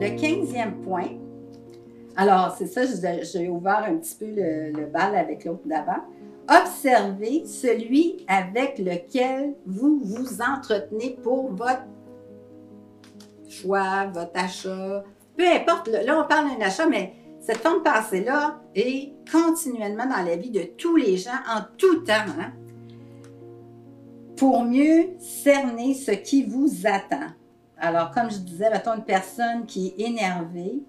Le 15e point, alors c'est ça, j'ai ouvert un petit peu le, bal avec l'autre d'avant. Observez celui avec lequel vous vous entretenez pour votre choix, votre achat, peu importe, là on parle d'un achat, mais cette forme passée-là est continuellement dans la vie de tous les gens, en tout temps, hein, pour mieux cerner ce qui vous attend. Alors, comme je disais, mettons une personne qui est énervée,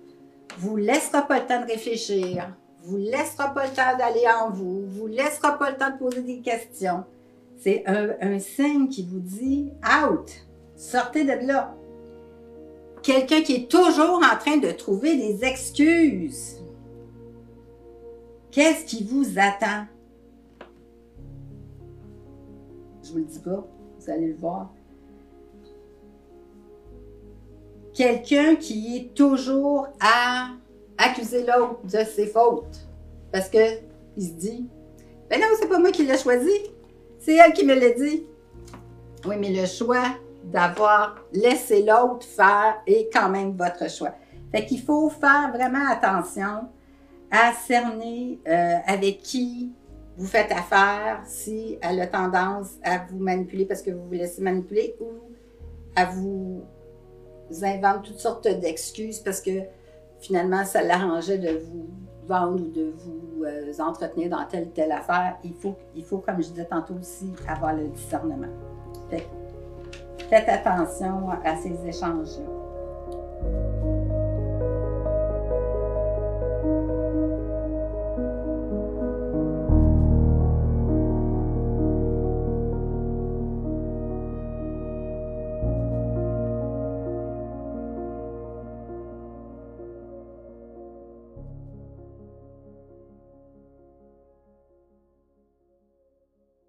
vous laissera pas le temps de réfléchir, vous laissera pas le temps d'aller en vous, vous laissera pas le temps de poser des questions. C'est un, un signe qui vous dit out, sortez de là. Quelqu'un qui est toujours en train de trouver des excuses. Qu'est-ce qui vous attend? Je vous le dis pas, vous allez le voir. Quelqu'un qui est toujours à accuser l'autre de ses fautes. Parce que il se dit, ben non, c'est pas moi qui l'ai choisi, c'est elle qui me l'a dit. Oui, mais le choix d'avoir laissé l'autre faire est quand même votre choix. Fait qu'il faut faire vraiment attention à cerner euh, avec qui vous faites affaire, si elle a tendance à vous manipuler parce que vous vous laissez manipuler ou à vous inventer toutes sortes d'excuses parce que finalement ça l'arrangeait de vous vendre ou de vous euh, entretenir dans telle ou telle affaire. Il faut, il faut, comme je disais tantôt aussi, avoir le discernement. Fait, faites attention à ces échanges-là.